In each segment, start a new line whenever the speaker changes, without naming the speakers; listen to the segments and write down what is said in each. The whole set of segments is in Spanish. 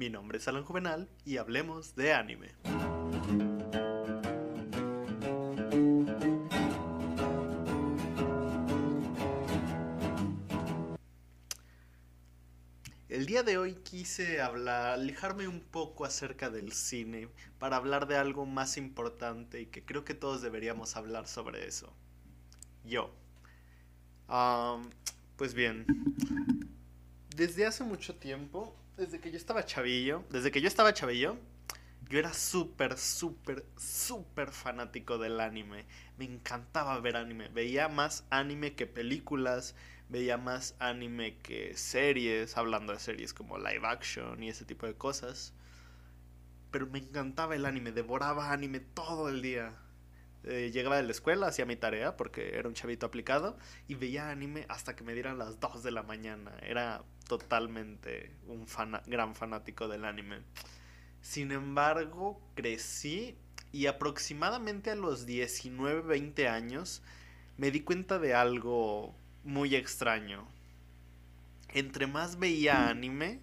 Mi nombre es Alan Juvenal y hablemos de anime. El día de hoy quise alejarme un poco acerca del cine para hablar de algo más importante y que creo que todos deberíamos hablar sobre eso. Yo. Pues bien, desde hace mucho tiempo, desde que yo estaba chavillo, desde que yo estaba chavillo, yo era súper, súper, súper fanático del anime. Me encantaba ver anime. Veía más anime que películas, veía más anime que series, hablando de series como live action y ese tipo de cosas. Pero me encantaba el anime, devoraba anime todo el día. Eh, llegaba de la escuela, hacía mi tarea porque era un chavito aplicado y veía anime hasta que me dieran las 2 de la mañana. Era totalmente un gran fanático del anime. Sin embargo, crecí y aproximadamente a los 19, 20 años me di cuenta de algo muy extraño. Entre más veía anime,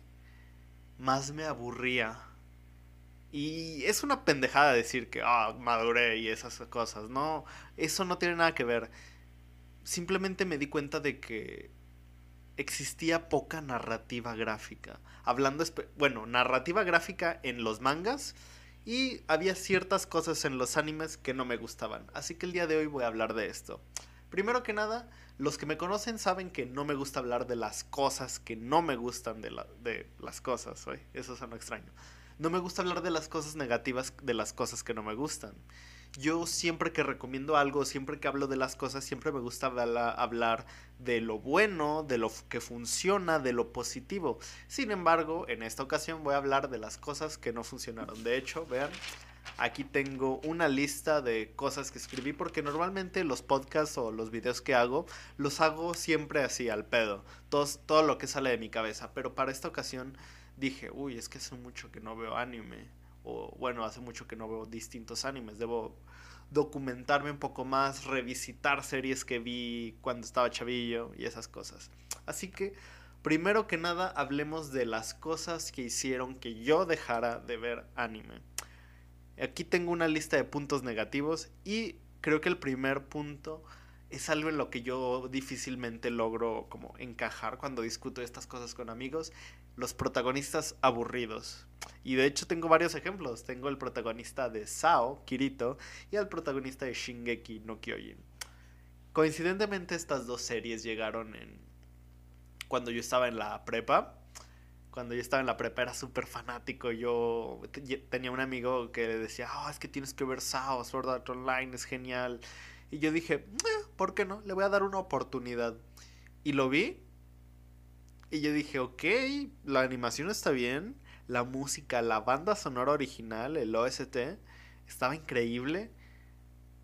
más me aburría. Y es una pendejada decir que, ah, maduré y esas cosas. No, eso no tiene nada que ver. Simplemente me di cuenta de que existía poca narrativa gráfica. Hablando, bueno, narrativa gráfica en los mangas y había ciertas cosas en los animes que no me gustaban. Así que el día de hoy voy a hablar de esto. Primero que nada, los que me conocen saben que no me gusta hablar de las cosas que no me gustan de, la- de las cosas. oye, Eso suena extraño. No me gusta hablar de las cosas negativas de las cosas que no me gustan. Yo siempre que recomiendo algo, siempre que hablo de las cosas, siempre me gusta habla- hablar de lo bueno, de lo que funciona, de lo positivo. Sin embargo, en esta ocasión voy a hablar de las cosas que no funcionaron. De hecho, vean, aquí tengo una lista de cosas que escribí porque normalmente los podcasts o los videos que hago los hago siempre así al pedo. Todos- todo lo que sale de mi cabeza. Pero para esta ocasión dije, uy, es que hace mucho que no veo anime. O bueno, hace mucho que no veo distintos animes. Debo documentarme un poco más, revisitar series que vi cuando estaba chavillo y esas cosas. Así que, primero que nada, hablemos de las cosas que hicieron que yo dejara de ver anime. Aquí tengo una lista de puntos negativos y creo que el primer punto es algo en lo que yo difícilmente logro como encajar cuando discuto estas cosas con amigos, los protagonistas aburridos. Y de hecho tengo varios ejemplos. Tengo el protagonista de Sao, Kirito, y el protagonista de Shingeki no Kyojin. Coincidentemente estas dos series llegaron en cuando yo estaba en la prepa. Cuando yo estaba en la prepa era súper fanático. Yo tenía un amigo que decía, "Ah, es que tienes que ver Sao, Sword Art Online, es genial. Y yo dije, "Eh, ¿por qué no? Le voy a dar una oportunidad. Y lo vi. Y yo dije, ok, la animación está bien. La música, la banda sonora original, el OST, estaba increíble.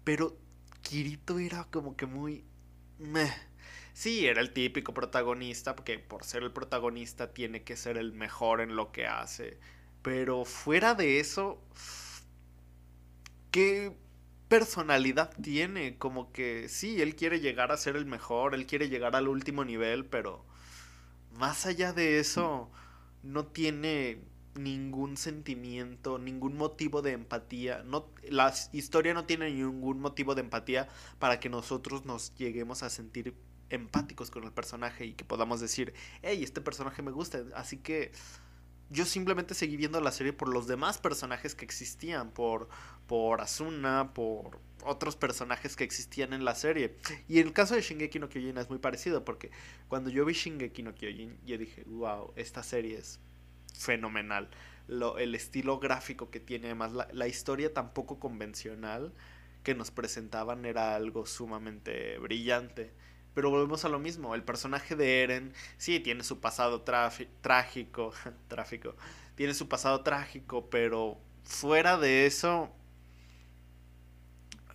Pero Kirito era como que muy... meh. Sí, era el típico protagonista, porque por ser el protagonista tiene que ser el mejor en lo que hace. Pero fuera de eso, ¿qué personalidad tiene? Como que sí, él quiere llegar a ser el mejor, él quiere llegar al último nivel, pero más allá de eso, no tiene ningún sentimiento, ningún motivo de empatía. No, la historia no tiene ningún motivo de empatía para que nosotros nos lleguemos a sentir empáticos con el personaje y que podamos decir, hey, este personaje me gusta. Así que yo simplemente seguí viendo la serie por los demás personajes que existían, por, por Asuna, por otros personajes que existían en la serie. Y el caso de Shingeki no Kyojin es muy parecido, porque cuando yo vi Shingeki no Kyojin, yo dije, wow, esta serie es fenomenal. El estilo gráfico que tiene, además la, la historia tan poco convencional que nos presentaban era algo sumamente brillante. Pero volvemos a lo mismo, el personaje de Eren sí tiene su pasado trágico, tráfico, tiene su pasado trágico, pero fuera de eso,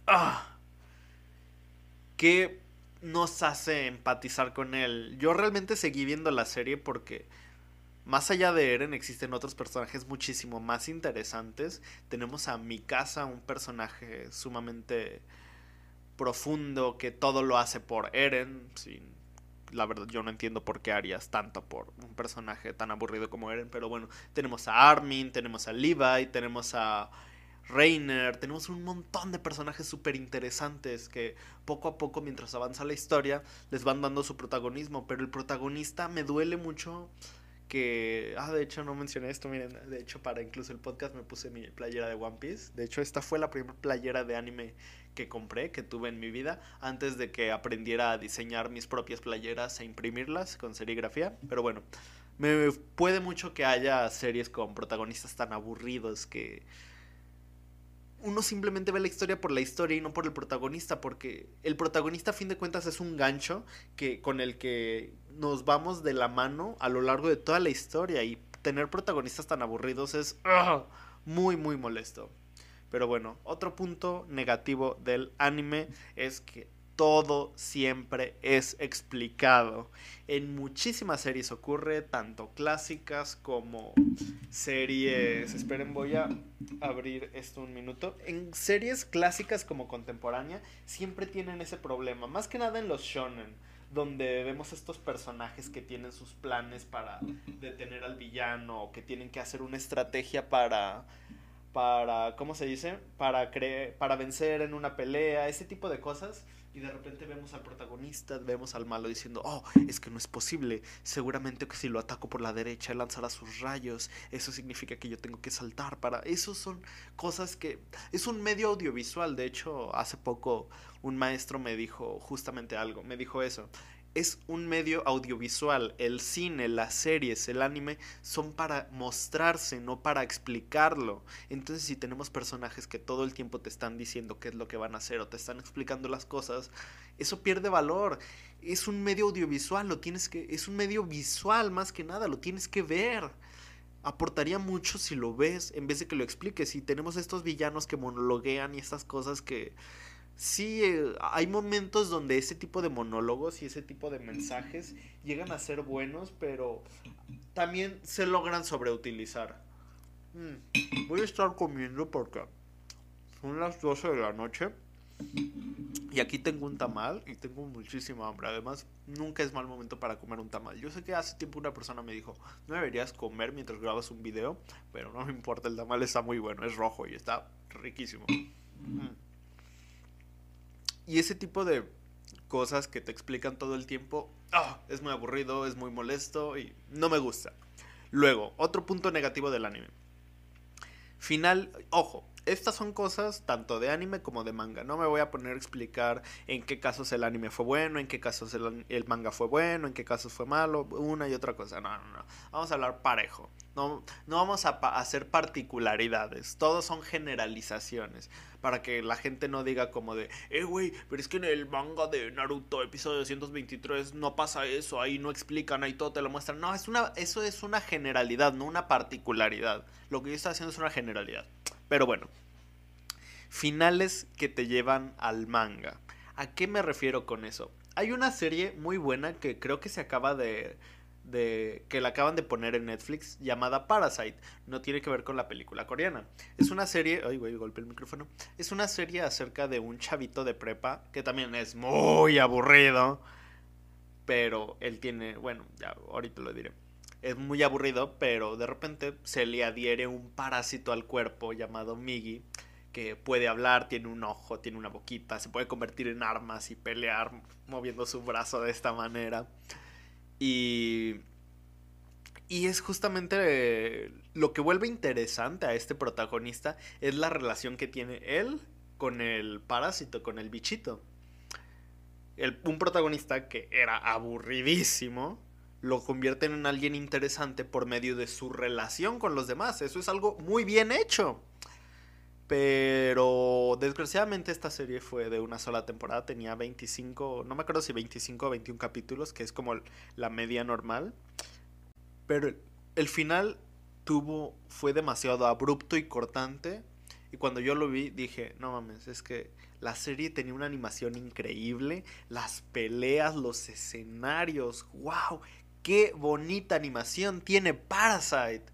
ah, ¿qué nos hace empatizar con él? Yo realmente seguí viendo la serie porque más allá de Eren existen otros personajes muchísimo más interesantes. Tenemos a Mikasa, un personaje sumamente profundo que todo lo hace por Eren, sin la verdad yo no entiendo por qué harías tanto por un personaje tan aburrido como Eren, pero bueno, tenemos a Armin, tenemos a Levi, tenemos a Reiner, tenemos un montón de personajes súper interesantes que poco a poco mientras avanza la historia les van dando su protagonismo, pero el protagonista me duele mucho que, ah, de hecho no mencioné esto, miren, de hecho para incluso el podcast me puse mi playera de One Piece, de hecho esta fue la primera playera de anime que compré, que tuve en mi vida, antes de que aprendiera a diseñar mis propias playeras e imprimirlas con serigrafía, pero bueno, me puede mucho que haya series con protagonistas tan aburridos que uno simplemente ve la historia por la historia y no por el protagonista, porque el protagonista a fin de cuentas es un gancho que, con el que nos vamos de la mano a lo largo de toda la historia y tener protagonistas tan aburridos es ¡ah! muy muy molesto. Pero bueno, otro punto negativo del anime es que todo siempre es explicado. En muchísimas series ocurre, tanto clásicas como series... Esperen, voy a abrir esto un minuto. En series clásicas como contemporánea siempre tienen ese problema, más que nada en los shonen donde vemos estos personajes que tienen sus planes para detener al villano o que tienen que hacer una estrategia para para ¿cómo se dice? para para vencer en una pelea, ese tipo de cosas y de repente vemos al protagonista, vemos al malo diciendo, oh, es que no es posible, seguramente que si lo ataco por la derecha lanzará sus rayos, eso significa que yo tengo que saltar para... Esos son cosas que... Es un medio audiovisual, de hecho, hace poco un maestro me dijo justamente algo, me dijo eso, es un medio audiovisual. El cine, las series, el anime son para mostrarse, no para explicarlo. Entonces, si tenemos personajes que todo el tiempo te están diciendo qué es lo que van a hacer o te están explicando las cosas, eso pierde valor. Es un medio audiovisual, lo tienes que es un medio visual más que nada, lo tienes que ver. Aportaría mucho si lo ves en vez de que lo expliques. Y tenemos estos villanos que monologuean y estas cosas que sí, eh, hay momentos donde ese tipo de monólogos y ese tipo de mensajes llegan a ser buenos, pero también se logran sobreutilizar. Mm, voy a estar comiendo porque son las 12 de la noche. Y aquí tengo un tamal y tengo muchísima hambre. Además, nunca es mal momento para comer un tamal. Yo sé que hace tiempo una persona me dijo, no deberías comer mientras grabas un video, pero no me importa, el tamal está muy bueno, es rojo y está riquísimo. Mm. Y ese tipo de cosas que te explican todo el tiempo, ah, es muy aburrido, es muy molesto y no me gusta. Luego, otro punto negativo del anime. Final, ojo, estas son cosas tanto de anime como de manga. No me voy a poner a explicar en qué casos el anime fue bueno, en qué casos el, manga fue bueno, en qué casos fue malo, una y otra cosa. No, no, no. Vamos a hablar parejo. No, no vamos a hacer particularidades. Todos son generalizaciones para que la gente no diga como de, eh, güey, pero es que en el manga de Naruto, episodio 223, no pasa eso, ahí no explican, ahí todo te lo muestran. No, es una, eso es una generalidad, no una particularidad. Lo que yo estoy haciendo es una generalidad. Pero bueno, finales que te llevan al manga. ¿A qué me refiero con eso? Hay una serie muy buena que creo que se acaba de de que la acaban de poner en Netflix llamada Parasite. No tiene que ver con la película coreana. Es una serie, ay güey, golpe el micrófono. Es una serie acerca de un chavito de prepa que también es muy aburrido, pero él tiene, bueno, ya ahorita lo diré. Es muy aburrido, pero de repente se le adhiere un parásito al cuerpo llamado Migi que puede hablar, tiene un ojo, tiene una boquita, se puede convertir en armas y pelear moviendo su brazo de esta manera. Y, y es justamente lo que vuelve interesante a este protagonista es la relación que tiene él con el parásito, con el bichito. Un protagonista que era aburridísimo lo convierte en alguien interesante por medio de su relación con los demás. Eso es algo muy bien hecho. Pero desgraciadamente esta serie fue de una sola temporada, tenía 25, no me acuerdo si 25 o 21 capítulos, que es como la media normal. Pero el final tuvo fue demasiado abrupto y cortante y cuando yo lo vi dije, no mames, es que la serie tenía una animación increíble, las peleas, los escenarios, wow, qué bonita animación tiene Parasite.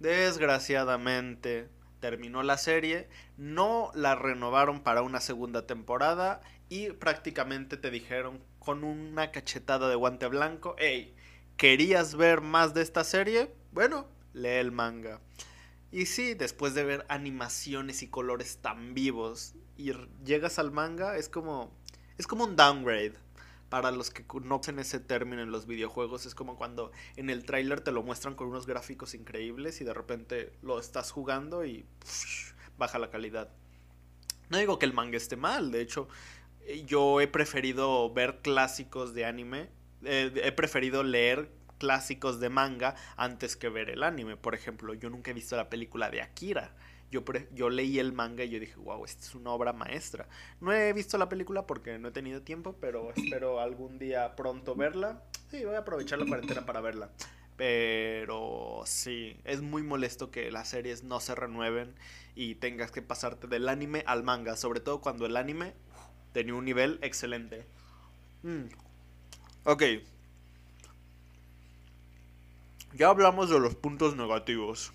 Desgraciadamente terminó la serie, no la renovaron para una segunda temporada y prácticamente te dijeron con una cachetada de guante blanco, hey, ¿querías ver más de esta serie? Bueno, lee el manga. Y sí, después de ver animaciones y colores tan vivos y llegas al manga, es como es como un downgrade. Para los que conocen ese término en los videojuegos, es como cuando en el tráiler te lo muestran con unos gráficos increíbles y de repente lo estás jugando y baja la calidad. No digo que el manga esté mal, de hecho, eh, yo he preferido ver clásicos de anime, eh, he preferido leer clásicos de manga antes que ver el anime. Por ejemplo, yo nunca he visto la película de Akira. Yo, yo leí el manga y yo dije, wow, esta es una obra maestra. No he visto la película porque no he tenido tiempo, pero espero algún día pronto verla. Sí, voy a aprovechar la cuarentena para verla. Pero sí, es muy molesto que las series no se renueven y tengas que pasarte del anime al manga, sobre todo cuando el anime tenía un nivel excelente. Mm. Ok. Ya hablamos de los puntos negativos.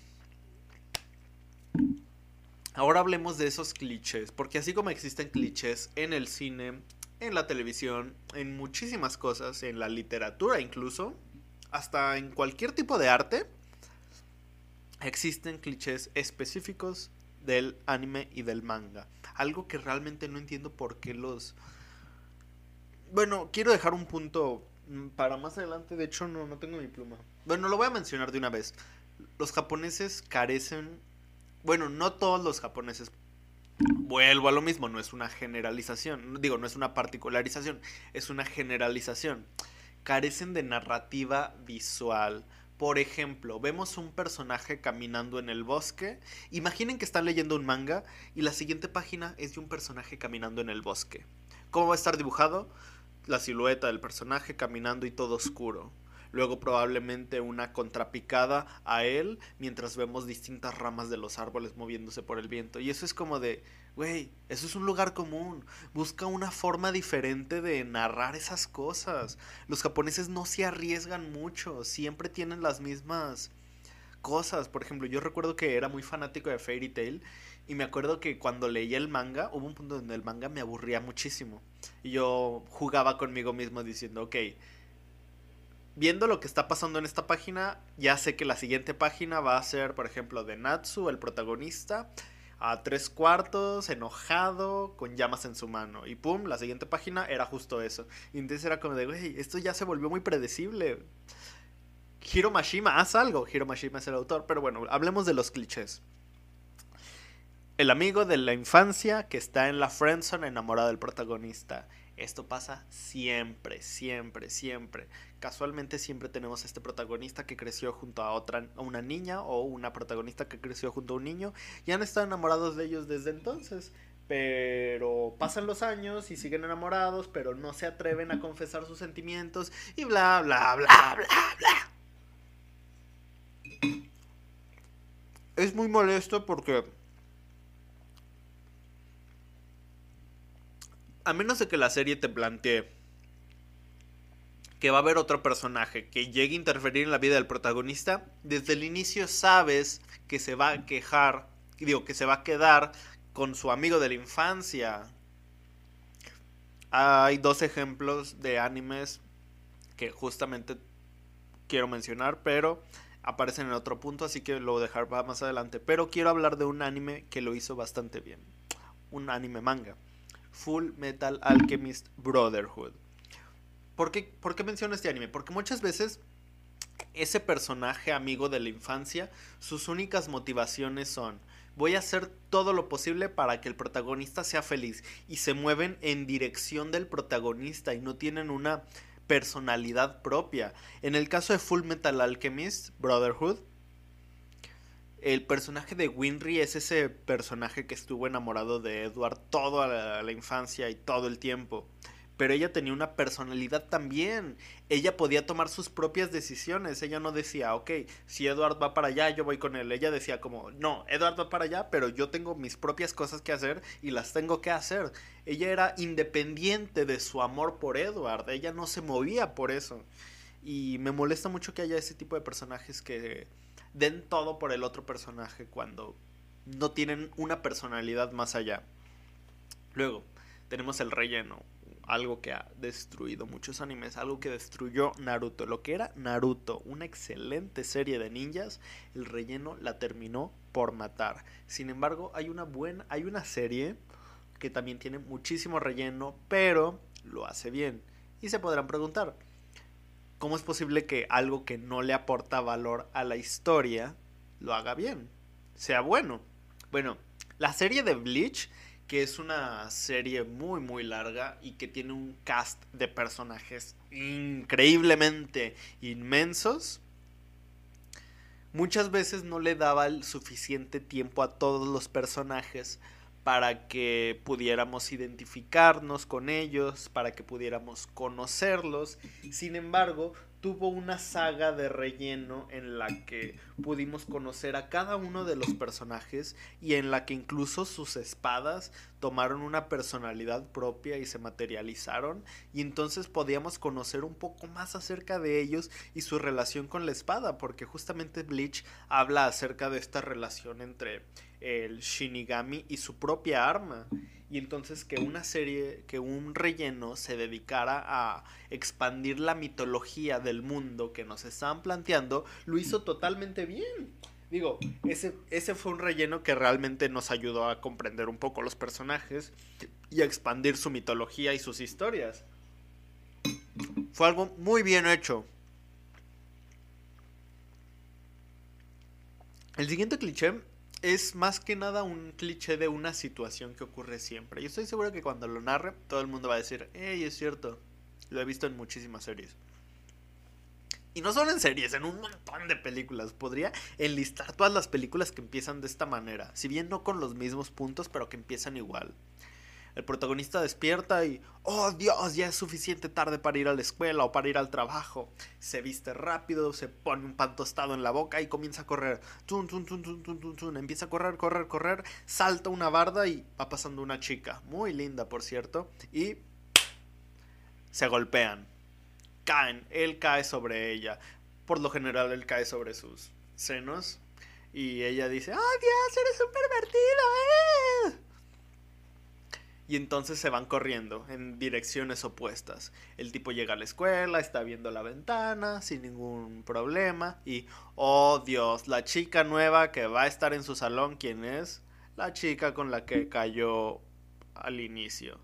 Ahora hablemos de esos clichés, porque así como existen clichés en el cine, en la televisión, en muchísimas cosas, en la literatura incluso, hasta en cualquier tipo de arte, existen clichés específicos del anime y del manga. Algo que realmente no entiendo por qué los... Bueno, quiero dejar un punto para más adelante, de hecho no, no tengo mi pluma. Bueno, lo voy a mencionar de una vez. Los japoneses carecen bueno, no todos los japoneses. Vuelvo a lo mismo, no es una generalización, digo, no es una particularización, es una generalización. Carecen de narrativa visual. Por ejemplo, vemos un personaje caminando en el bosque. Imaginen que están leyendo un manga y la siguiente página es de un personaje caminando en el bosque. ¿Cómo va a estar dibujado? La silueta del personaje caminando y todo oscuro luego probablemente una contrapicada a él mientras vemos distintas ramas de los árboles moviéndose por el viento. Y eso es como de, güey, eso es un lugar común. Busca una forma diferente de narrar esas cosas. Los japoneses no se arriesgan mucho, siempre tienen las mismas cosas. Por ejemplo, yo recuerdo que era muy fanático de Fairy Tail y me acuerdo que cuando leía el manga, hubo un punto donde el manga me aburría muchísimo. Y yo jugaba conmigo mismo diciendo, ok, viendo lo que está pasando en esta página, ya sé que la siguiente página va a ser, por ejemplo, de Natsu, el protagonista, a tres cuartos, enojado, con llamas en su mano. Y pum, la siguiente página era justo eso. Y entonces era como de, güey, esto ya se volvió muy predecible. Hiro Mashima, haz algo. Hiro Mashima es el autor, pero bueno, hablemos de los clichés. El amigo de la infancia que está en la friendzone enamorado del protagonista. Esto pasa siempre, siempre, siempre. Casualmente siempre tenemos este protagonista que creció junto a otra, a una niña o una protagonista que creció junto a un niño y han estado enamorados de ellos desde entonces. Pero pasan los años y siguen enamorados, pero no se atreven a confesar sus sentimientos y bla, bla, bla, bla, bla. Es muy molesto porque a menos de que la serie te plantee que va a haber otro personaje que llegue a interferir en la vida del protagonista, desde el inicio sabes que se va a quejar, digo, que se va a quedar con su amigo de la infancia. Hay dos ejemplos de animes que justamente quiero mencionar, pero aparecen en otro punto, así que lo voy a dejar más adelante. Pero quiero hablar de un anime que lo hizo bastante bien. Un anime manga. Full Metal Alchemist Brotherhood. ¿Por qué, ¿Por qué menciono este anime? Porque muchas veces ese personaje amigo de la infancia, sus únicas motivaciones son voy a hacer todo lo posible para que el protagonista sea feliz y se mueven en dirección del protagonista y no tienen una personalidad propia. En el caso de Full Metal Alchemist Brotherhood, el personaje de Winry es ese personaje que estuvo enamorado de Edward toda la, infancia y todo el tiempo. Pero ella tenía una personalidad también. Ella podía tomar sus propias decisiones. Ella no decía, ok, si Edward va para allá, yo voy con él. Ella decía como, no, Edward va para allá, pero yo tengo mis propias cosas que hacer y las tengo que hacer. Ella era independiente de su amor por Edward. Ella no se movía por eso. Y me molesta mucho que haya ese tipo de personajes que den todo por el otro personaje cuando no tienen una personalidad más allá. Luego, tenemos el relleno, algo que ha destruido muchos animes, algo que destruyó Naruto. Lo que era Naruto, una excelente serie de ninjas, el relleno la terminó por matar. Sin embargo, hay una buena, hay una serie que también tiene muchísimo relleno, pero lo hace bien. Y se podrán preguntar, ¿cómo es posible que algo que no le aporta valor a la historia lo haga bien? Sea bueno. Bueno, la serie de Bleach que es una serie muy muy larga y que tiene un cast de personajes increíblemente inmensos. Muchas veces no le daba el suficiente tiempo a todos los personajes para que pudiéramos identificarnos con ellos, para que pudiéramos conocerlos. Sin embargo, tuvo una saga de relleno en la que pudimos conocer a cada uno de los personajes y en la que incluso sus espadas tomaron una personalidad propia y se materializaron y entonces podíamos conocer un poco más acerca de ellos y su relación con la espada porque justamente Bleach habla acerca de esta relación entre el Shinigami y su propia arma y entonces que una serie, que un relleno se dedicara a expandir la mitología del mundo que nos estaban planteando, lo hizo totalmente bien. Digo, ese, ese fue un relleno que realmente nos ayudó a comprender un poco los personajes y a expandir su mitología y sus historias. Fue algo muy bien hecho. El siguiente cliché es más que nada un cliché de una situación que ocurre siempre. Y estoy seguro que cuando lo narre, todo el mundo va a decir, hey, es cierto. Lo he visto en muchísimas series. Y no solo en series, en un montón de películas. Podría enlistar todas las películas que empiezan de esta manera. Si bien no con los mismos puntos, pero que empiezan igual. El protagonista despierta y, oh Dios, ya es suficiente tarde para ir a la escuela o para ir al trabajo. Se viste rápido, se pone un pan tostado en la boca y comienza a correr. Empieza a correr, correr, correr. Salta una barda y va pasando una chica. Muy linda, por cierto. Y se golpean. Caen. Él cae sobre ella. Por lo general, él cae sobre sus senos. Y ella dice, ¡Oh Dios, eres un pervertido! ¡Eh! y entonces se van corriendo en direcciones opuestas. El tipo llega a la escuela, está viendo la ventana sin ningún problema y, oh Dios, la chica nueva que va a estar en su salón, ¿quién es? La chica con la que cayó al inicio.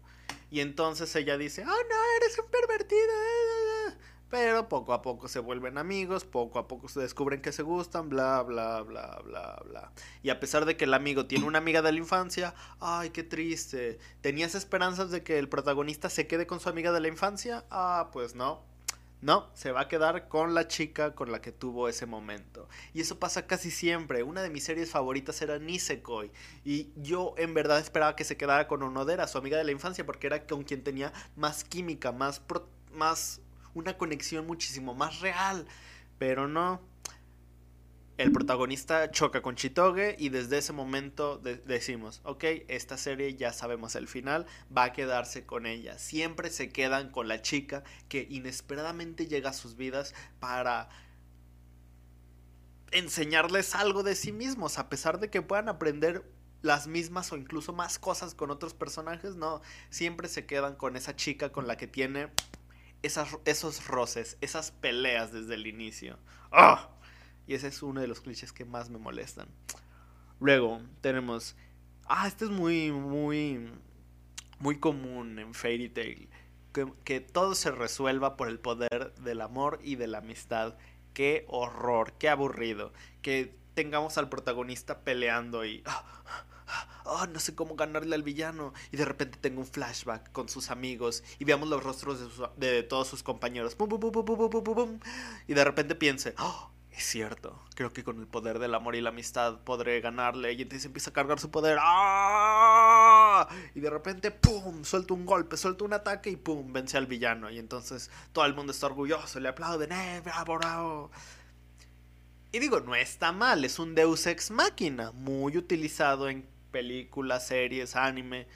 Y entonces ella dice, oh no, eres un pervertido. Eh, eh, eh". Pero poco a poco se vuelven amigos, poco a poco se descubren que se gustan, bla, bla, bla, bla, bla. Y a pesar de que el amigo tiene una amiga de la infancia, ay, qué triste. ¿Tenías esperanzas de que el protagonista se quede con su amiga de la infancia? Ah, pues no. No, se va a quedar con la chica con la que tuvo ese momento. Y eso pasa casi siempre. Una de mis series favoritas era Nisekoi. Y yo en verdad esperaba que se quedara con Onodera, su amiga de la infancia, porque era con quien tenía más química, más, más una conexión muchísimo más real. Pero no. El protagonista choca con Chitoge y desde ese momento decimos, ok, esta serie ya sabemos el final, va a quedarse con ella. Siempre se quedan con la chica que inesperadamente llega a sus vidas para enseñarles algo de sí mismos, a pesar de que puedan aprender las mismas o incluso más cosas con otros personajes, no, siempre se quedan con esa chica con la que tiene esos roces, esas peleas desde el inicio. ¡Ah! Y ese es uno de los clichés que más me molestan. Luego tenemos. Ah, este es muy, muy. Muy común en Fairy Tail. Que, que, todo se resuelva por el poder del amor y de la amistad. Qué horror, qué aburrido. Que tengamos al protagonista peleando y. ¡ah! Oh, no sé cómo ganarle al villano. Y de repente tengo un flashback con sus amigos y veamos los rostros de, todos sus compañeros. y de repente piense, oh, es cierto, creo que con el poder del amor y la amistad podré ganarle. Y entonces empieza a cargar su poder. ¡Ah! Y de repente, ¡pum! Suelta un golpe, suelta un ataque y ¡pum! Vence al villano. Y entonces todo el mundo está orgulloso, le aplauden. ¡Eh, bravo, bravo! Y digo, no está mal, es un Deus ex máquina, muy utilizado en películas, series, anime.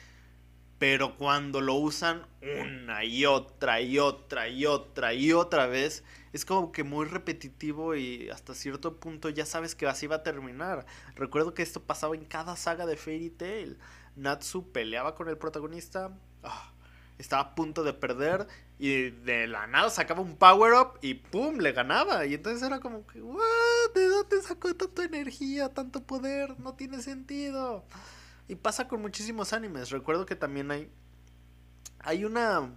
Pero cuando lo usan una y otra y otra y otra y otra vez, es como que muy repetitivo y hasta cierto punto ya sabes que así va a terminar. Recuerdo que esto pasaba en cada saga de Fairy Tail. Natsu peleaba con el protagonista, ah, estaba a punto de perder y de la nada sacaba un power up y pum, le ganaba. Y entonces era como que, ¿de dónde sacó tanta energía, tanto poder? No tiene sentido. Y pasa con muchísimos animes. Recuerdo que también hay. Hay una.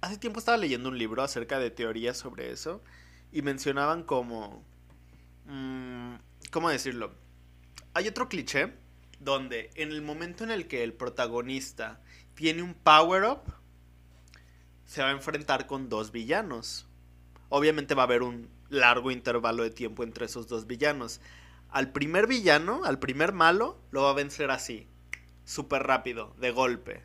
Hace tiempo estaba leyendo un libro acerca de teorías sobre eso. Y mencionaban como. Mmm, ¿Cómo decirlo? Hay otro cliché donde en el momento en el que el protagonista tiene un power up se va a enfrentar con dos villanos. Obviamente va a haber un largo intervalo de tiempo entre esos dos villanos. Al primer villano, al primer malo, lo va a vencer así, súper rápido, de golpe,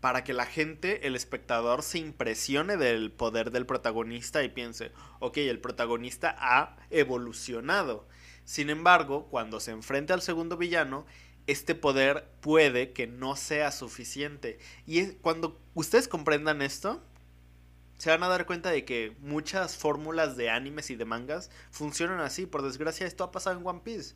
para que la gente, el espectador, se impresione del poder del protagonista y piense, ok, el protagonista ha evolucionado. Sin embargo, cuando se enfrente al segundo villano, este poder puede que no sea suficiente. Y cuando ustedes comprendan esto, se van a dar cuenta de que muchas fórmulas de animes y de mangas funcionan así. Por desgracia, esto ha pasado en One Piece,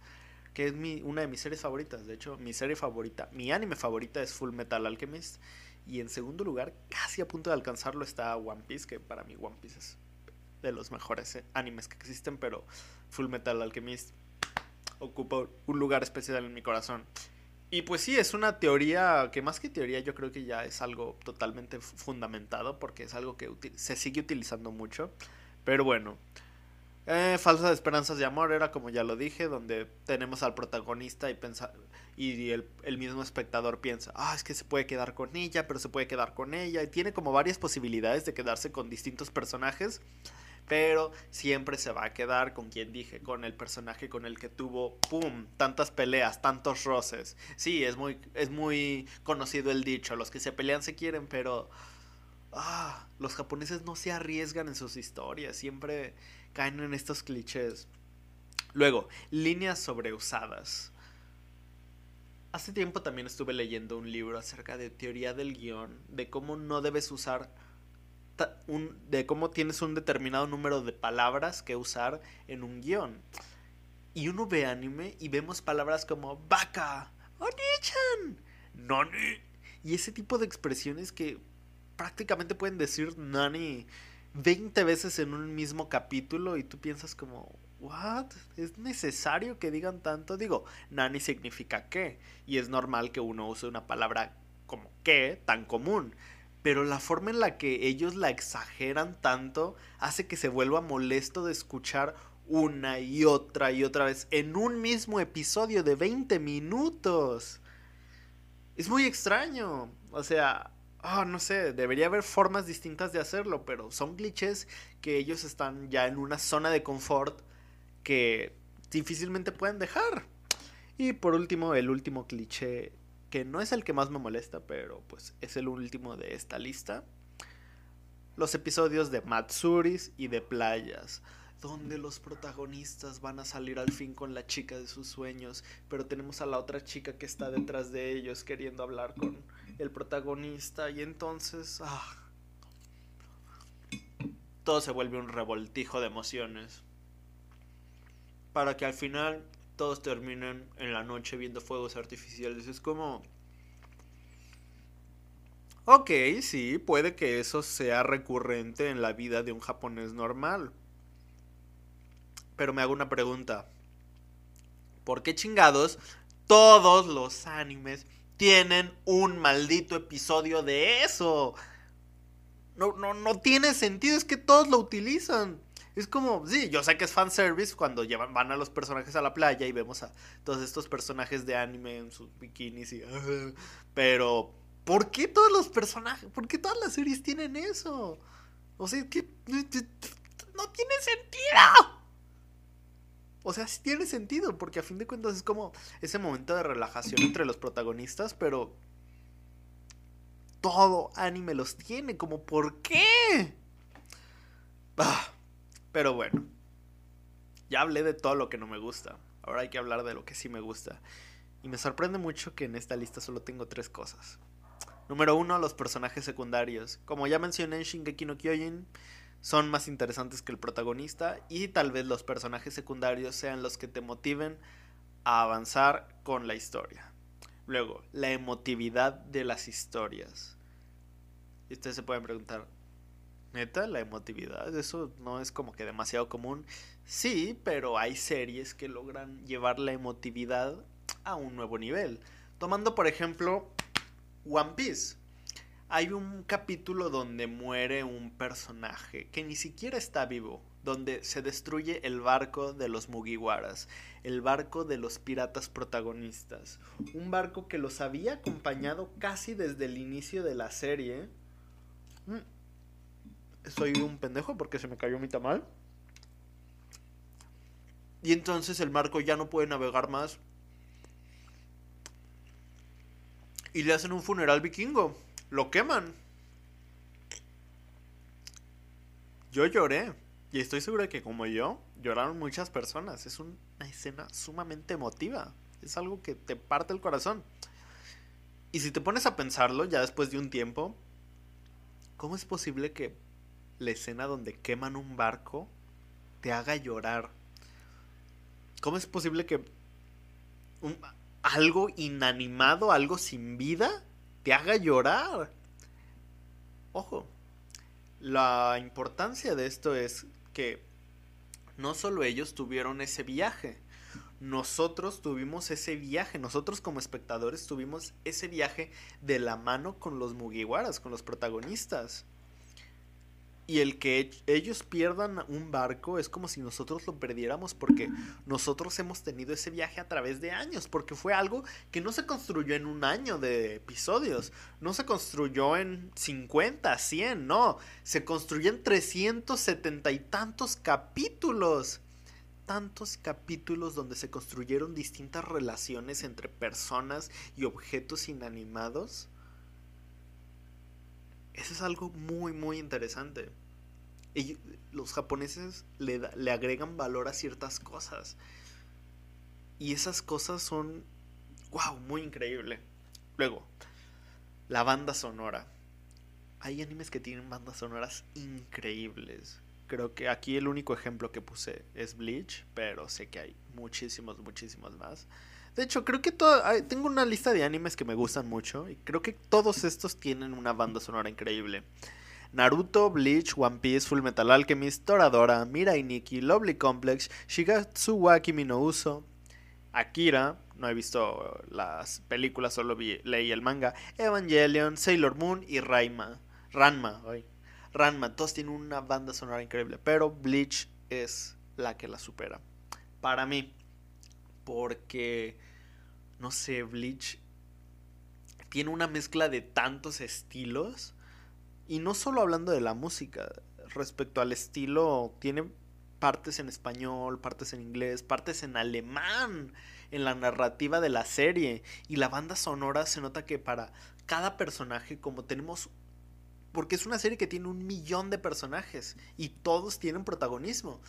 que es mi, una de mis series favoritas. De hecho, mi serie favorita, mi anime favorita es Full Metal Alchemist. Y en segundo lugar, casi a punto de alcanzarlo, está One Piece, que para mí One Piece es de los mejores eh, animes que existen, pero Full Metal Alchemist ocupa un lugar especial en mi corazón. Y pues sí, es una teoría que más que teoría yo creo que ya es algo totalmente fundamentado porque es algo que se sigue utilizando mucho. Pero bueno, eh, Falsas Esperanzas de Amor era como ya lo dije, donde tenemos al protagonista y, y el, el, mismo espectador piensa, ah, es que se puede quedar con ella, pero se puede quedar con ella. Y tiene como varias posibilidades de quedarse con distintos personajes pero siempre se va a quedar con quien dije, con el personaje con el que tuvo, ¡pum!, tantas peleas, tantos roces. Sí, es muy, es muy conocido el dicho, los que se pelean se quieren, pero... Ah, los japoneses no se arriesgan en sus historias, siempre caen en estos clichés. Luego, líneas sobreusadas. Hace tiempo también estuve leyendo un libro acerca de teoría del guion, de cómo no debes usar de cómo tienes un determinado número de palabras que usar en un guion. Y uno ve anime y vemos palabras como vaca, onichan, nani. Y ese tipo de expresiones que prácticamente pueden decir nani 20 veces en un mismo capítulo y tú piensas como, ¿what? ¿Es necesario que digan tanto? Digo, nani significa qué. Y es normal que uno use una palabra como qué tan común pero la forma en la que ellos la exageran tanto hace que se vuelva molesto de escuchar una y otra y otra vez en un mismo episodio de 20 minutos. Es muy extraño. O sea, oh, no sé, debería haber formas distintas de hacerlo, pero son glitches que ellos están ya en una zona de confort que difícilmente pueden dejar. Y por último, el último cliché que no es el que más me molesta, pero pues es el último de esta lista. Los episodios de Matsuris y de Playas, donde los protagonistas van a salir al fin con la chica de sus sueños, pero tenemos a la otra chica que está detrás de ellos queriendo hablar con el protagonista y entonces ah, todo se vuelve un revoltijo de emociones. Para que al final todos terminan en la noche viendo fuegos artificiales. Es como... Ok, sí, puede que eso sea recurrente en la vida de un japonés normal. Pero me hago una pregunta. ¿Por qué chingados todos los animes tienen un maldito episodio de eso? No, no, no tiene sentido, es que todos lo utilizan. Es como, sí, yo sé que es fanservice cuando llevan, van a los personajes a la playa y vemos a todos estos personajes de anime en sus bikinis y... pero, ¿por qué todos los personajes, por qué todas las series tienen eso? O sea, que no tiene sentido. O sea, sí tiene sentido, porque a fin de cuentas es como ese momento de relajación entre los protagonistas, pero todo anime los tiene, como ¿por qué? Ah, pero bueno, ya hablé de todo lo que no me gusta. Ahora hay que hablar de lo que sí me gusta. Y me sorprende mucho que en esta lista solo tengo tres cosas. Número uno, los personajes secundarios. Como ya mencioné en Shingeki no Kyojin, son más interesantes que el protagonista y tal vez los personajes secundarios sean los que te motiven a avanzar con la historia. Luego, la emotividad de las historias. Y ustedes se pueden preguntar, neta, la emotividad, eso no es como que demasiado común. Sí, pero hay series que logran llevar la emotividad a un nuevo nivel. Tomando por ejemplo One Piece. Hay un capítulo donde muere un personaje que ni siquiera está vivo, donde se destruye el barco de los Mugiwaras, el barco de los piratas protagonistas, un barco que los había acompañado casi desde el inicio de la serie. Mm. Soy un pendejo porque se me cayó mi tamal. Y entonces el barco ya no puede navegar más. Y le hacen un funeral vikingo lo queman. Yo lloré. Y estoy seguro de que como yo, lloraron muchas personas. Es una escena sumamente emotiva. Es algo que te parte el corazón. Y si te pones a pensarlo, ya después de un tiempo, ¿cómo es posible que la escena donde queman un barco te haga llorar? ¿Cómo es posible que algo inanimado, algo sin vida, te haga llorar. Ojo, la importancia de esto es que no solo ellos tuvieron ese viaje, nosotros tuvimos ese viaje, nosotros como espectadores tuvimos ese viaje de la mano con los Mugiwaras, con los protagonistas. Y el que ellos pierdan un barco es como si nosotros lo perdiéramos porque nosotros hemos tenido ese viaje a través de años, porque fue algo que no se construyó en un año de episodios, no se construyó en 50, 100, no, se construyó en 370 y tantos capítulos. Tantos capítulos donde se construyeron distintas relaciones entre personas y objetos inanimados eso es algo muy, muy interesante. Y los japoneses le, le agregan valor a ciertas cosas. Y esas cosas son, wow, muy increíble. Luego, la banda sonora. Hay animes que tienen bandas sonoras increíbles. Creo que aquí el único ejemplo que puse es Bleach, pero sé que hay muchísimos, muchísimos más. De hecho, creo que todo, tengo una lista de animes que me gustan mucho y creo que todos estos tienen una banda sonora increíble. Naruto, Bleach, One Piece, Full Metal Alchemist, Toradora, Mirai Nikki, Lovely Complex, Shigatsu wa Kimi no Uso, Akira, no he visto las películas, solo leí el manga, Evangelion, Sailor Moon y Raima, Ranma, Ranma, todos tienen una banda sonora increíble, pero Bleach es la que la supera. Para mí, porque no sé, Bleach tiene una mezcla de tantos estilos. Y no solo hablando de la música, respecto al estilo, tiene partes en español, partes en inglés, partes en alemán en la narrativa de la serie. Y la banda sonora se nota que para cada personaje, como tenemos... Porque es una serie que tiene un millón de personajes y todos tienen protagonismo.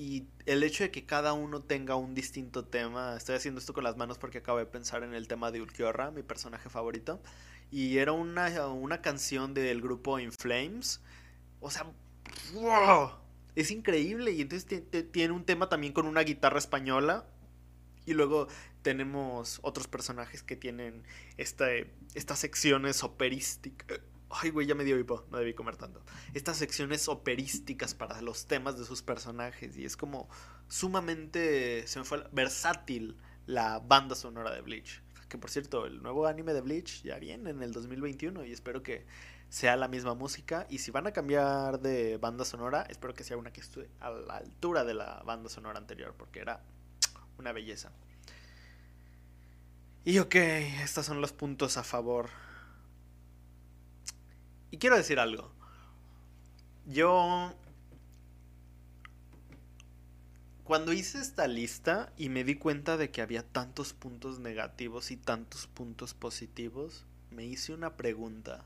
Y el hecho de que cada uno tenga un distinto tema, estoy haciendo esto con las manos porque acabo de pensar en el tema de Ulquiorra, mi personaje favorito, y era una, una canción del grupo In Flames, o sea, es increíble, y entonces tiene un tema también con una guitarra española, y luego tenemos otros personajes que tienen este, estas secciones operísticas Ay, güey, ya me dio hipo, no debí comer tanto. Estas secciones operísticas para los temas de sus personajes. Y es como sumamente. Se me fue versátil la banda sonora de Bleach. Que por cierto, el nuevo anime de Bleach ya viene en el 2021 y espero que sea la misma música. Y si van a cambiar de banda sonora, espero que sea una que esté a la altura de la banda sonora anterior, porque era una belleza. Y ok, estos son los puntos a favor y quiero decir algo. Yo... Cuando hice esta lista y me di cuenta de que había tantos puntos negativos y tantos puntos positivos, me hice una pregunta.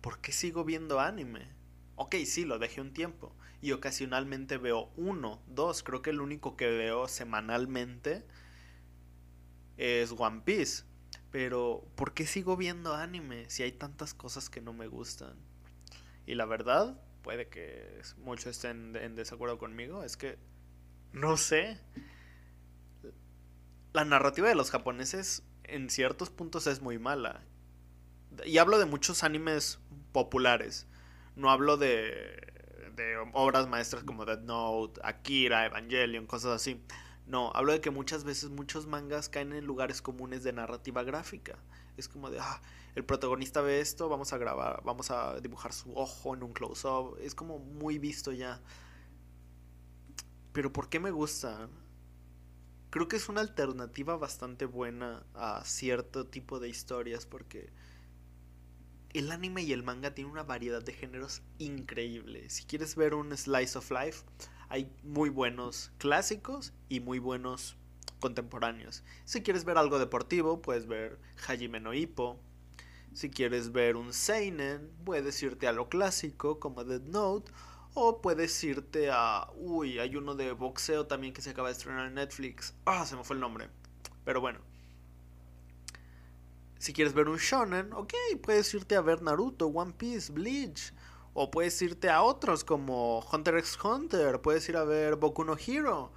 ¿Por qué sigo viendo anime? Ok, sí, lo dejé un tiempo. Y ocasionalmente veo uno, dos. Creo que el único que veo semanalmente es One Piece. Pero, ¿por qué sigo viendo anime si hay tantas cosas que no me gustan? Y la verdad, puede que muchos estén en desacuerdo conmigo, es que no sé. La narrativa de los japoneses en ciertos puntos es muy mala. Y hablo de muchos animes populares. No hablo de, de obras maestras como Dead Note, Akira, Evangelion, cosas así. No, hablo de que muchas veces muchos mangas caen en lugares comunes de narrativa gráfica. Es como de, ah, el protagonista ve esto, vamos a grabar, vamos a dibujar su ojo en un close-up. Es como muy visto ya. Pero ¿por qué me gusta? Creo que es una alternativa bastante buena a cierto tipo de historias porque el anime y el manga tienen una variedad de géneros increíble. Si quieres ver un slice of life, hay muy buenos clásicos y muy buenos contemporáneos. Si quieres ver algo deportivo, puedes ver Hajime no Ippo. Si quieres ver un seinen, puedes irte a lo clásico como Dead Note o puedes irte a uy, hay uno de boxeo también que se acaba de estrenar en Netflix. Ah, se me fue el nombre. Pero bueno. Si quieres ver un shonen, ok, puedes irte a ver Naruto, One Piece, Bleach, o puedes irte a otros como Hunter x Hunter, puedes ir a ver Boku no Hero.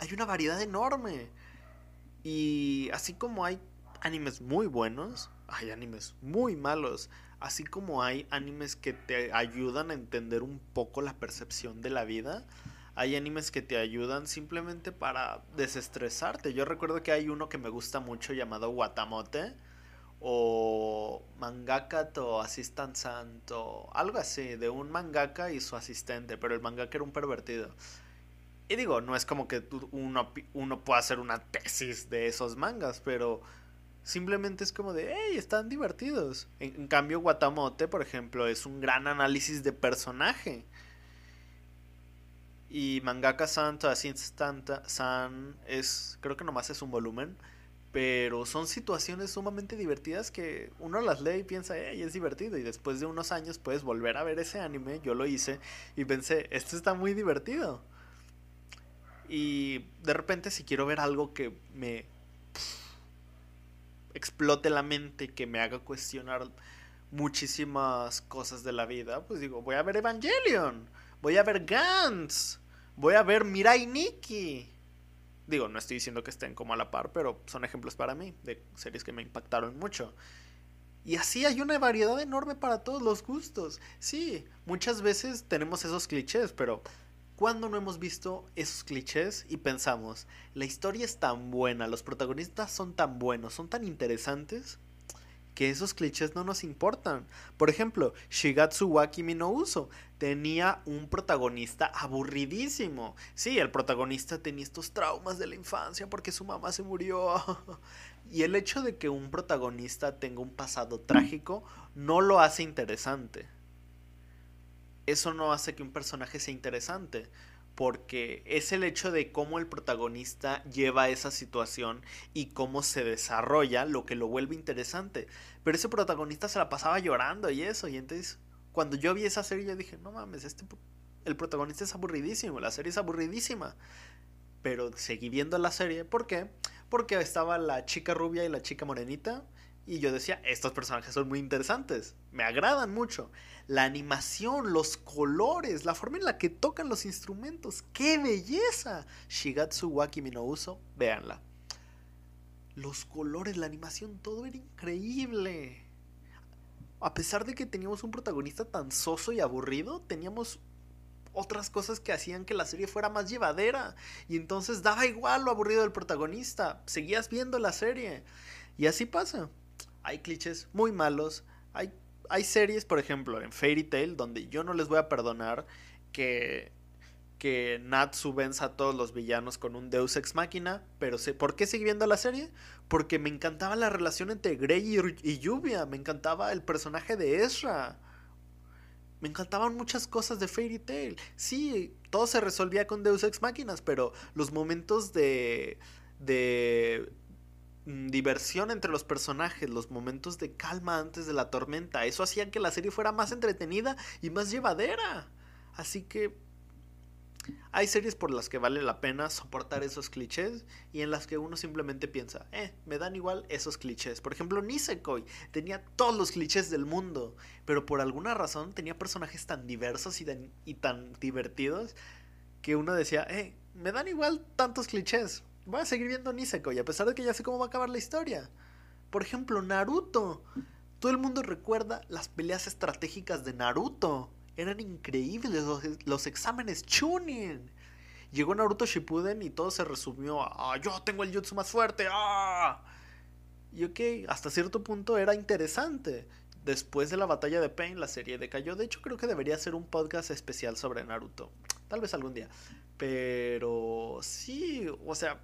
Hay una variedad enorme. Y así como hay animes muy buenos, hay animes muy malos. Así como hay animes que te ayudan a entender un poco la percepción de la vida, hay animes que te ayudan simplemente para desestresarte. Yo recuerdo que hay uno que me gusta mucho llamado Watamote o mangaka o assistant santo, algo así, de un mangaka y su asistente, pero el mangaka era un pervertido. Y digo, no es como que uno, uno pueda hacer una tesis de esos mangas, pero simplemente es como de, hey, están divertidos. En, cambio, Watamote, por ejemplo, es un gran análisis de personaje. Y Mangaka Santo, Assistant San, es, creo que nomás es un volumen pero son situaciones sumamente divertidas que uno las lee y piensa, hey, es divertido. Y después de unos años puedes volver a ver ese anime. Yo lo hice y pensé, esto está muy divertido. Y de repente si quiero ver algo que me explote la mente, que me haga cuestionar muchísimas cosas de la vida, pues digo, voy a ver Evangelion, voy a ver Gantz, voy a ver Mirai Nikki Digo, no estoy diciendo que estén como a la par, pero son ejemplos para mí de series que me impactaron mucho. Y así hay una variedad enorme para todos los gustos. Sí, muchas veces tenemos esos clichés, pero ¿cuándo no hemos visto esos clichés y pensamos, la historia es tan buena, los protagonistas son tan buenos, son tan interesantes, que esos clichés no nos importan. Por ejemplo, Shigatsu wa Kimi no Uso tenía un protagonista aburridísimo. Sí, el protagonista tenía estos traumas de la infancia porque su mamá se murió. y el hecho de que un protagonista tenga un pasado trágico no lo hace interesante. Eso no hace que un personaje sea interesante porque es el hecho de cómo el protagonista lleva esa situación y cómo se desarrolla lo que lo vuelve interesante. Pero ese protagonista se la pasaba llorando y eso, y entonces cuando yo vi esa serie yo dije, no mames, este el protagonista es aburridísimo, la serie es aburridísima. Pero seguí viendo la serie, ¿por qué? Porque estaba la chica rubia y la chica morenita y yo decía, estos personajes son muy interesantes, me agradan mucho. La animación, los colores, la forma en la que tocan los instrumentos, ¡qué belleza! Shigatsu Waki no Uso, véanla. Los colores, la animación, todo era increíble. A pesar de que teníamos un protagonista tan soso y aburrido, teníamos otras cosas que hacían que la serie fuera más llevadera. Y entonces daba igual lo aburrido del protagonista. Seguías viendo la serie. Y así pasa hay clichés muy malos. Hay, hay series, por ejemplo, en Fairy Tail, donde yo no les voy a perdonar que, que Natsu venza a todos los villanos con un Deus Ex Máquina. Pero sé, ¿por qué seguí viendo la serie? Porque me encantaba la relación entre Grey y, Lluvia. Me encantaba el personaje de Ezra. Me encantaban muchas cosas de Fairy Tail. Sí, todo se resolvía con Deus Ex Máquinas, pero los momentos de de Mm, diversión entre los personajes, los momentos de calma antes de la tormenta. Eso hacía que la serie fuera más entretenida y más llevadera. Así que hay series por las que vale la pena soportar esos clichés y en las que uno simplemente piensa, eh, me dan igual esos clichés. Por ejemplo, Nisekoi tenía todos los clichés del mundo, pero por alguna razón tenía personajes tan diversos y, tan divertidos que uno decía, eh, me dan igual tantos clichés voy a seguir viendo Nisekoi, a pesar de que ya sé cómo va a acabar la historia. Por ejemplo, Naruto. Todo el mundo recuerda las peleas estratégicas de Naruto. Eran increíbles los, exámenes Chunin. Llegó Naruto Shippuden y todo se resumió a ah, yo tengo el jutsu más fuerte. ¡Ah! Y ok, hasta cierto punto era interesante. Después de la batalla de Pain, la serie decayó. De hecho, creo que debería ser un podcast especial sobre Naruto. Tal vez algún día. Pero sí, o sea,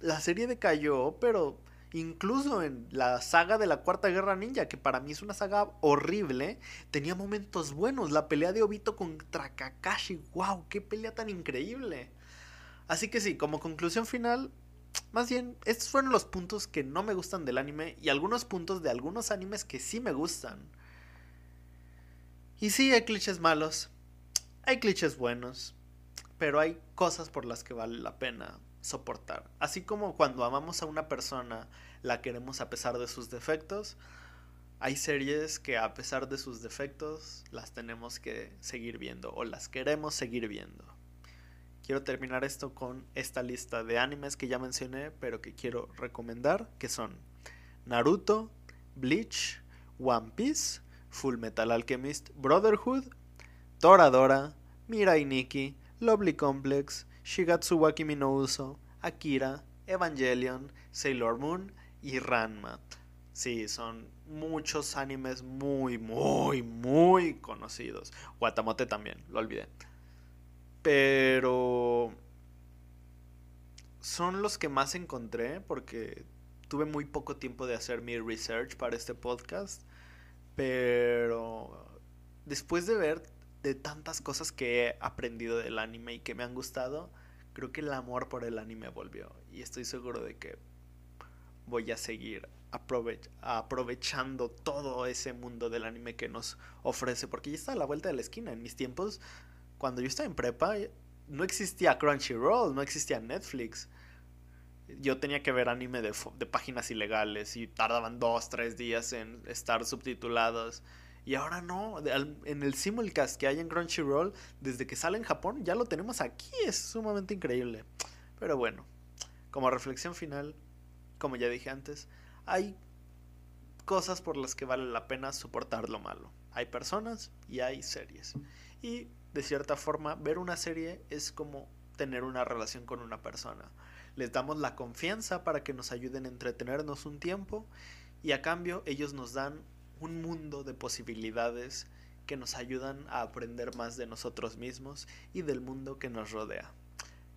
la serie decayó, pero incluso en la saga de la Cuarta Guerra Ninja, que para mí es una saga horrible, tenía momentos buenos. La pelea de Obito contra Kakashi, wow, qué pelea tan increíble. Así que sí, como conclusión final, más bien, estos fueron los puntos que no me gustan del anime y algunos puntos de algunos animes que sí me gustan. Y sí, hay clichés malos, hay clichés buenos, pero hay cosas por las que vale la pena soportar. Así como cuando amamos a una persona, la queremos a pesar de sus defectos, hay series que a pesar de sus defectos las tenemos que seguir viendo o las queremos seguir viendo. Quiero terminar esto con esta lista de animes que ya mencioné, pero que quiero recomendar, que son Naruto, Bleach, One Piece, Full Metal Alchemist, Brotherhood, Toradora, Mirai Nikki, Lovely Complex, Shigatsu wa Kimi Akira, Evangelion, Sailor Moon y Ranma. Sí, son muchos animes muy, muy, muy conocidos. Watamote también, lo olvidé. Pero son los que más encontré porque tuve muy poco tiempo de hacer mi research para este podcast. Pero después de ver de tantas cosas que he aprendido del anime y que me han gustado, creo que el amor por el anime volvió. Y estoy seguro de que voy a seguir aprovechando todo ese mundo del anime que nos ofrece. Porque ya está a la vuelta de la esquina. En mis tiempos, cuando yo estaba en prepa, no existía Crunchyroll, no existía Netflix. Yo tenía que ver anime de, de páginas ilegales y tardaban dos, tres días en estar subtitulados. Y ahora no, en el simulcast que hay en Crunchyroll, desde que sale en Japón, ya lo tenemos aquí, es sumamente increíble. Pero bueno, como reflexión final, como ya dije antes, hay cosas por las que vale la pena soportar lo malo. Hay personas y hay series. Y de cierta forma, ver una serie es como tener una relación con una persona. Les damos la confianza para que nos ayuden a entretenernos un tiempo y a cambio ellos nos dan un mundo de posibilidades que nos ayudan a aprender más de nosotros mismos y del mundo que nos rodea.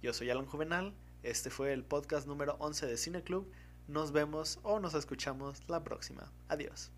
Yo soy Alan Juvenal, este fue el podcast número 11 de Cine Club. Nos vemos o nos escuchamos la próxima. Adiós.